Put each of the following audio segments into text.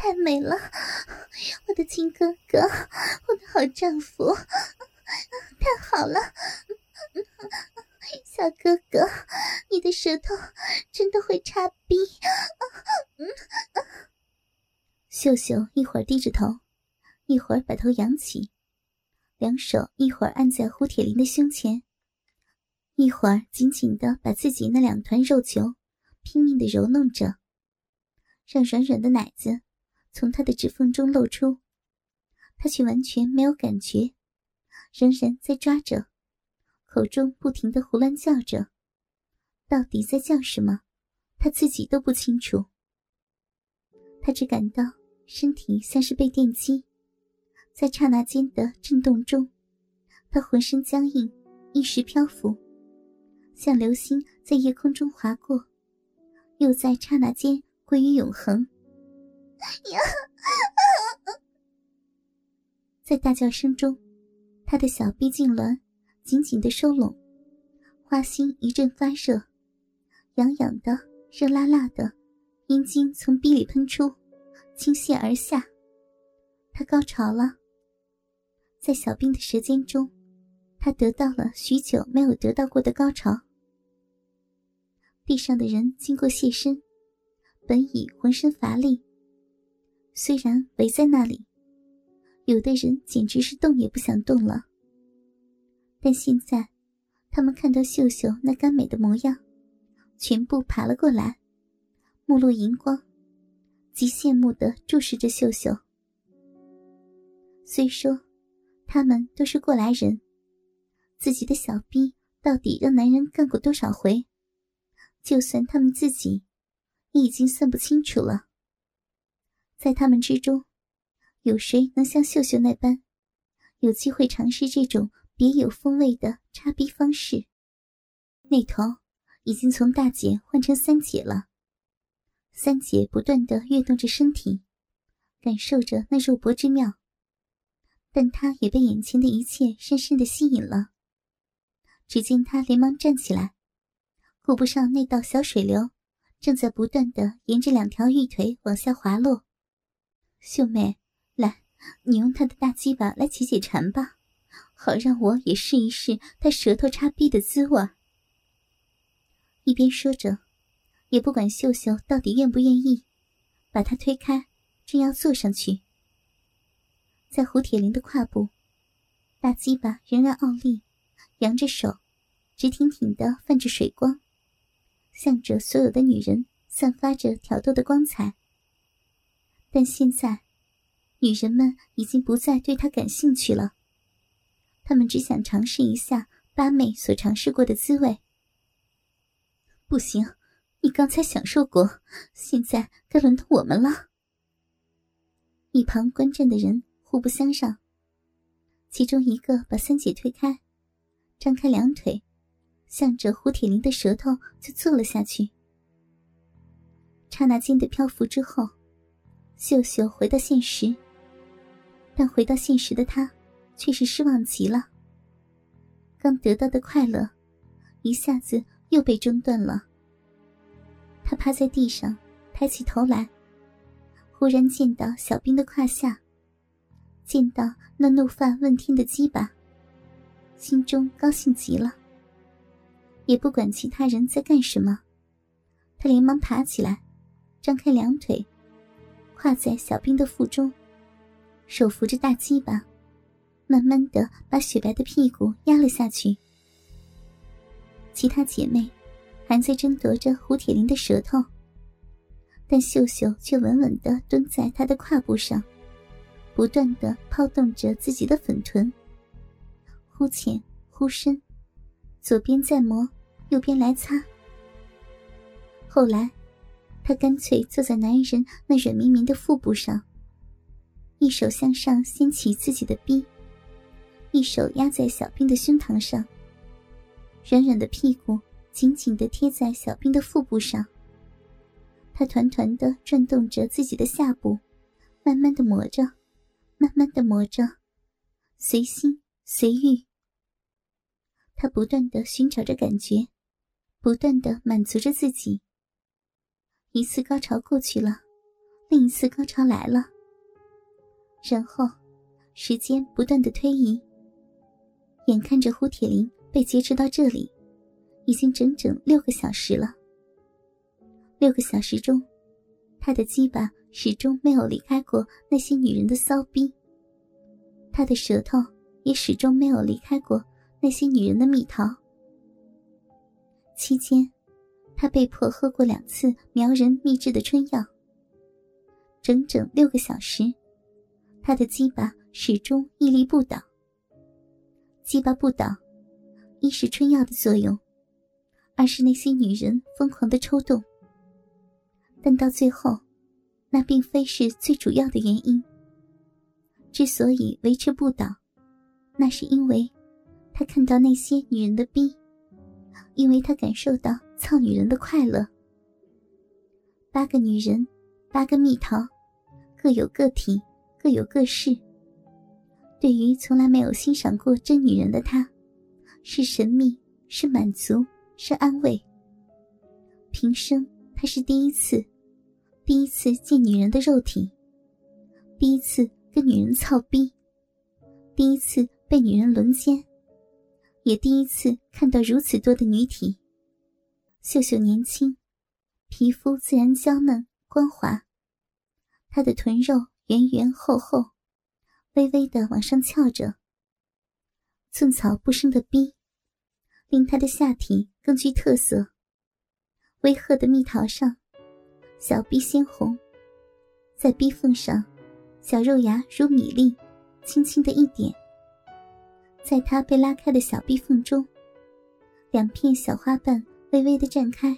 太美了，我的亲哥哥，我的好丈夫，太好了，小哥哥，你的舌头真的会插逼。秀秀一会儿低着头，一会儿把头扬起，两手一会儿按在胡铁林的胸前，一会儿紧紧的把自己那两团肉球拼命的揉弄着，让软软的奶子。从他的指缝中露出，他却完全没有感觉，仍然在抓着，口中不停的胡乱叫着，到底在叫什么，他自己都不清楚。他只感到身体像是被电击，在刹那间的震动中，他浑身僵硬，一时漂浮，像流星在夜空中划过，又在刹那间归于永恒。呀！在大叫声中，他的小臂痉挛，紧紧的收拢，花心一阵发热，痒痒的，热辣辣的，阴茎从逼里喷出，倾泻而下。他高潮了，在小兵的舌尖中，他得到了许久没有得到过的高潮。地上的人经过现身，本已浑身乏力。虽然围在那里，有的人简直是动也不想动了。但现在，他们看到秀秀那甘美的模样，全部爬了过来，目露荧光，极羡慕的注视着秀秀。虽说，他们都是过来人，自己的小逼到底让男人干过多少回，就算他们自己，也已经算不清楚了。在他们之中，有谁能像秀秀那般，有机会尝试这种别有风味的插逼方式？那头已经从大姐换成三姐了。三姐不断的跃动着身体，感受着那肉搏之妙，但她也被眼前的一切深深的吸引了。只见她连忙站起来，顾不上那道小水流，正在不断的沿着两条玉腿往下滑落。秀妹，来，你用他的大鸡巴来解解馋吧，好让我也试一试他舌头插逼的滋味。一边说着，也不管秀秀到底愿不愿意，把他推开，正要坐上去。在胡铁林的胯部，大鸡巴仍然傲立，扬着手，直挺挺的泛着水光，向着所有的女人散发着挑逗的光彩。但现在，女人们已经不再对他感兴趣了。她们只想尝试一下八妹所尝试过的滋味。不行，你刚才享受过，现在该轮到我们了。一旁观战的人互不相让，其中一个把三姐推开，张开两腿，向着胡铁林的舌头就坐了下去。刹那间的漂浮之后。秀秀回到现实，但回到现实的她，却是失望极了。刚得到的快乐，一下子又被中断了。她趴在地上，抬起头来，忽然见到小兵的胯下，见到那怒发问天的鸡巴，心中高兴极了。也不管其他人在干什么，他连忙爬起来，张开两腿。跨在小兵的腹中，手扶着大鸡巴，慢慢的把雪白的屁股压了下去。其他姐妹还在争夺着胡铁林的舌头，但秀秀却稳稳的蹲在他的胯部上，不断的抛动着自己的粉臀，忽浅忽深，左边在磨，右边来擦。后来。他干脆坐在男人那软绵绵的腹部上，一手向上掀起自己的臂，一手压在小兵的胸膛上。软软的屁股紧紧的贴在小兵的腹部上。他团团的转动着自己的下部，慢慢的磨着，慢慢的磨着，随心随欲。他不断的寻找着感觉，不断的满足着自己。一次高潮过去了，另一次高潮来了。然后，时间不断的推移，眼看着胡铁林被劫持到这里，已经整整六个小时了。六个小时中，他的鸡巴始终没有离开过那些女人的骚逼，他的舌头也始终没有离开过那些女人的蜜桃。期间，他被迫喝过两次苗人秘制的春药。整整六个小时，他的鸡巴始终屹立不倒。鸡巴不倒，一是春药的作用，二是那些女人疯狂的抽动。但到最后，那并非是最主要的原因。之所以维持不倒，那是因为他看到那些女人的逼，因为他感受到操女人的快乐。八个女人，八个蜜桃，各有各体，各有各事。对于从来没有欣赏过真女人的他，是神秘，是满足，是安慰。平生。他是第一次，第一次见女人的肉体，第一次跟女人操逼，第一次被女人轮奸，也第一次看到如此多的女体。秀秀年轻，皮肤自然娇嫩光滑，她的臀肉圆圆厚厚，微微的往上翘着。寸草不生的逼，令她的下体更具特色。微褐的蜜桃上，小逼鲜红，在逼缝上，小肉芽如米粒，轻轻的一点。在她被拉开的小逼缝中，两片小花瓣微微的绽开，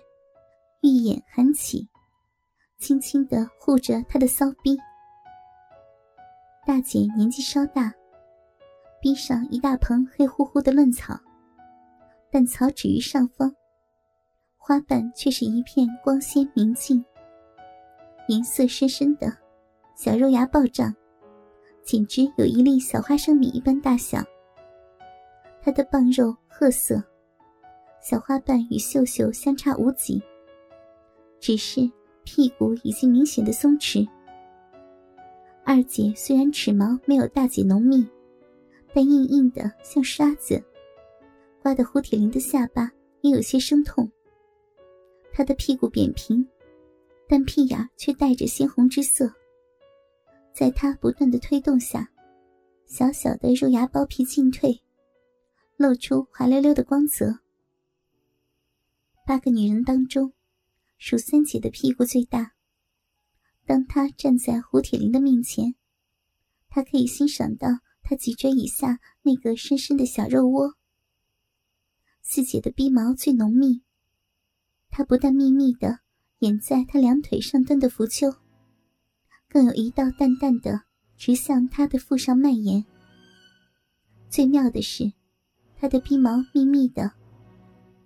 玉眼含起，轻轻的护着他的骚逼。大姐年纪稍大，逼上一大盆黑乎乎的嫩草，但草止于上方。花瓣却是一片光鲜明净，颜色深深的，小肉芽暴胀，简直有一粒小花生米一般大小。它的棒肉褐色，小花瓣与秀秀相差无几，只是屁股已经明显的松弛。二姐虽然齿毛没有大姐浓密，但硬硬的像沙子，刮得胡铁林的下巴也有些生痛。他的屁股扁平，但屁眼却带着鲜红之色。在他不断的推动下，小小的肉芽包皮进退，露出滑溜溜的光泽。八个女人当中，数三姐的屁股最大。当她站在胡铁林的面前，她可以欣赏到他脊椎以下那个深深的小肉窝。四姐的逼毛最浓密。她不但密密的掩在他两腿上端的浮丘，更有一道淡淡的直向他的腹上蔓延。最妙的是，他的逼毛密密的，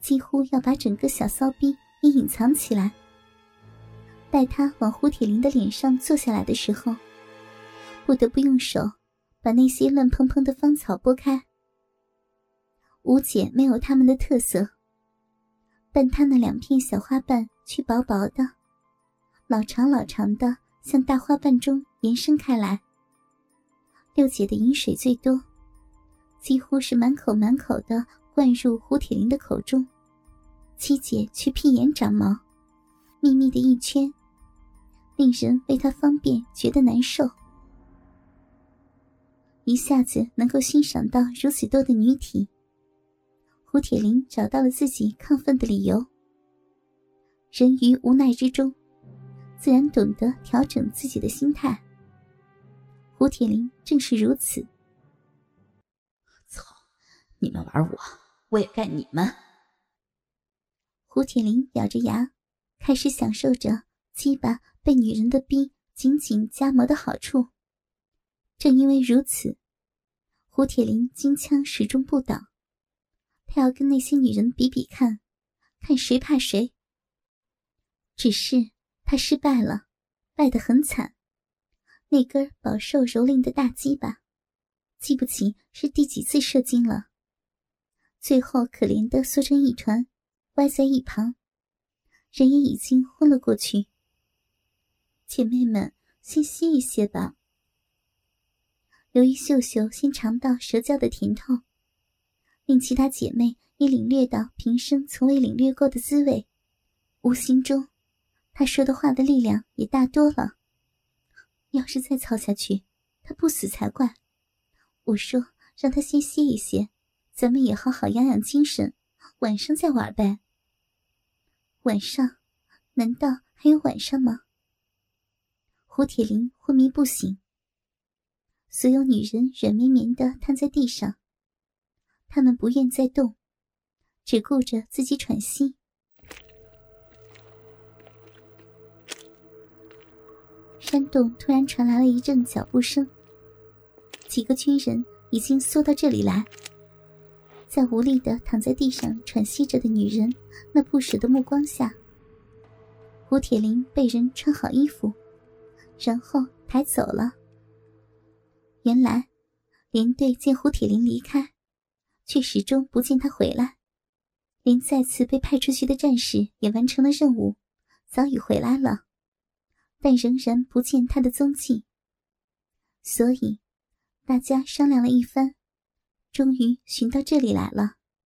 几乎要把整个小骚逼也隐藏起来。待他往胡铁林的脸上坐下来的时候，不得不用手把那些乱蓬蓬的芳草拨开。吴姐没有他们的特色。但他那两片小花瓣却薄薄的，老长老长的，向大花瓣中延伸开来。六姐的饮水最多，几乎是满口满口的灌入胡铁林的口中。七姐却屁眼长毛，密密的一圈，令人为她方便觉得难受。一下子能够欣赏到如此多的女体。胡铁林找到了自己亢奋的理由。人于无奈之中，自然懂得调整自己的心态。胡铁林正是如此。操！你们玩我，我也干你们。胡铁林咬着牙，开始享受着鸡巴被女人的逼紧紧夹磨的好处。正因为如此，胡铁林金枪始终不倒。他要跟那些女人比比看，看谁怕谁。只是他失败了，败得很惨。那根饱受蹂躏的大鸡巴，记不起是第几次射精了。最后可怜的缩成一团，歪在一旁，人也已经昏了过去。姐妹们先歇一些吧。由于秀秀先尝到蛇胶的甜头，令其他姐妹也领略到平生从未领略过的滋味，无形中，她说的话的力量也大多了。要是再操下去，她不死才怪。我说让她先歇一些，咱们也好好养养精神，晚上再玩呗。晚上？难道还有晚上吗？胡铁林昏迷不醒。所有女人软绵绵的瘫在地上，她们不愿再动，只顾着自己喘息。山洞突然传来了一阵脚步声，几个军人已经缩到这里来，在无力的躺在地上喘息着的女人那不舍的目光下，胡铁林被人穿好衣服，然后抬走了。原来，连队见胡铁林离开，却始终不见他回来，连再次被派出去的战士也完成了任务，早已回来了，但仍然不见他的踪迹。所以，大家商量了一番，终于寻到这里来了。